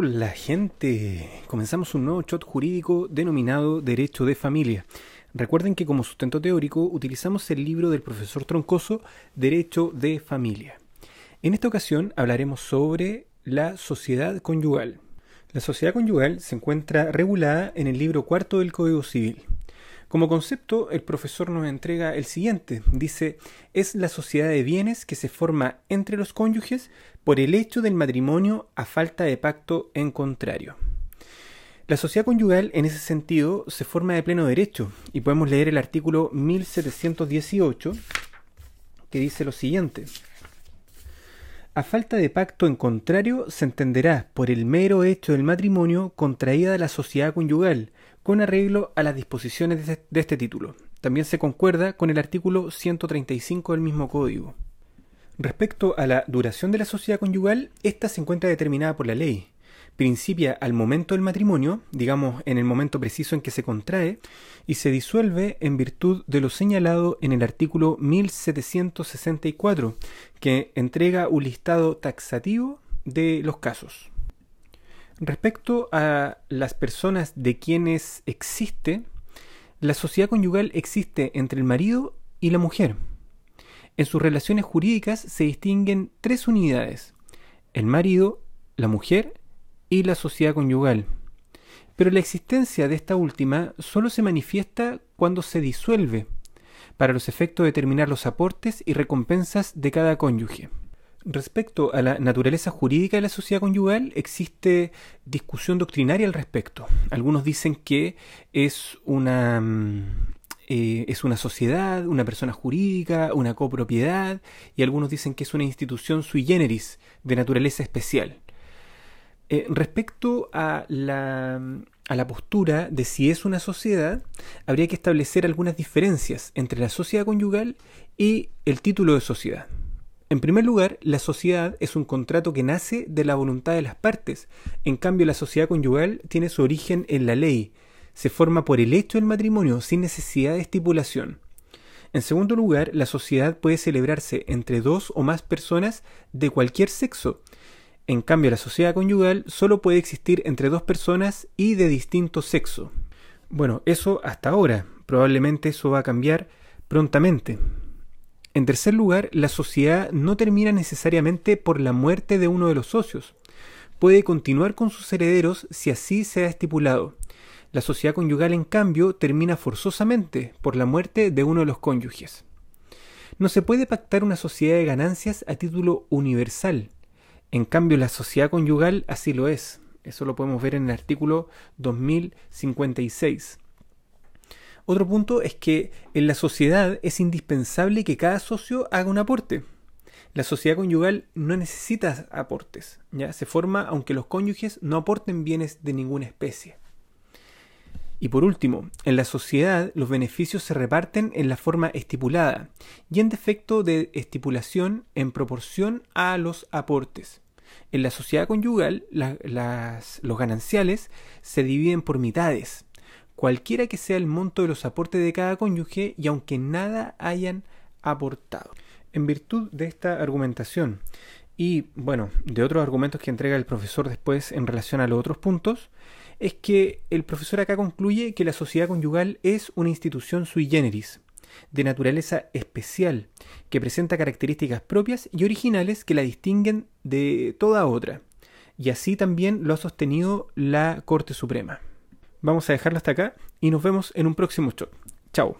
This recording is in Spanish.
Hola gente, comenzamos un nuevo shot jurídico denominado Derecho de Familia. Recuerden que como sustento teórico utilizamos el libro del profesor Troncoso Derecho de Familia. En esta ocasión hablaremos sobre la sociedad conyugal. La sociedad conyugal se encuentra regulada en el libro cuarto del Código Civil. Como concepto, el profesor nos entrega el siguiente. Dice, es la sociedad de bienes que se forma entre los cónyuges por el hecho del matrimonio a falta de pacto en contrario. La sociedad conyugal, en ese sentido, se forma de pleno derecho, y podemos leer el artículo 1718, que dice lo siguiente. A falta de pacto en contrario, se entenderá por el mero hecho del matrimonio contraída la sociedad conyugal, con arreglo a las disposiciones de este, este título. También se concuerda con el artículo 135 del mismo código. Respecto a la duración de la sociedad conyugal, esta se encuentra determinada por la ley. Principia al momento del matrimonio, digamos en el momento preciso en que se contrae, y se disuelve en virtud de lo señalado en el artículo 1764, que entrega un listado taxativo de los casos. Respecto a las personas de quienes existe, la sociedad conyugal existe entre el marido y la mujer. En sus relaciones jurídicas se distinguen tres unidades, el marido, la mujer y la sociedad conyugal. Pero la existencia de esta última solo se manifiesta cuando se disuelve, para los efectos de determinar los aportes y recompensas de cada cónyuge. Respecto a la naturaleza jurídica de la sociedad conyugal, existe discusión doctrinaria al respecto. Algunos dicen que es una, mm, eh, es una sociedad, una persona jurídica, una copropiedad, y algunos dicen que es una institución sui generis, de naturaleza especial. Eh, respecto a la, a la postura de si es una sociedad, habría que establecer algunas diferencias entre la sociedad conyugal y el título de sociedad. En primer lugar, la sociedad es un contrato que nace de la voluntad de las partes. En cambio, la sociedad conyugal tiene su origen en la ley. Se forma por el hecho del matrimonio sin necesidad de estipulación. En segundo lugar, la sociedad puede celebrarse entre dos o más personas de cualquier sexo. En cambio, la sociedad conyugal solo puede existir entre dos personas y de distinto sexo. Bueno, eso hasta ahora. Probablemente eso va a cambiar prontamente. En tercer lugar, la sociedad no termina necesariamente por la muerte de uno de los socios. Puede continuar con sus herederos si así se ha estipulado. La sociedad conyugal, en cambio, termina forzosamente por la muerte de uno de los cónyuges. No se puede pactar una sociedad de ganancias a título universal. En cambio, la sociedad conyugal así lo es. Eso lo podemos ver en el artículo 2056. Otro punto es que en la sociedad es indispensable que cada socio haga un aporte. La sociedad conyugal no necesita aportes, ya se forma aunque los cónyuges no aporten bienes de ninguna especie. Y por último, en la sociedad los beneficios se reparten en la forma estipulada y en defecto de estipulación en proporción a los aportes. En la sociedad conyugal los gananciales se dividen por mitades, cualquiera que sea el monto de los aportes de cada cónyuge y aunque nada hayan aportado. En virtud de esta argumentación y, bueno, de otros argumentos que entrega el profesor después en relación a los otros puntos, es que el profesor acá concluye que la sociedad conyugal es una institución sui generis, de naturaleza especial, que presenta características propias y originales que la distinguen de toda otra. Y así también lo ha sostenido la Corte Suprema. Vamos a dejarlo hasta acá y nos vemos en un próximo show. Chao.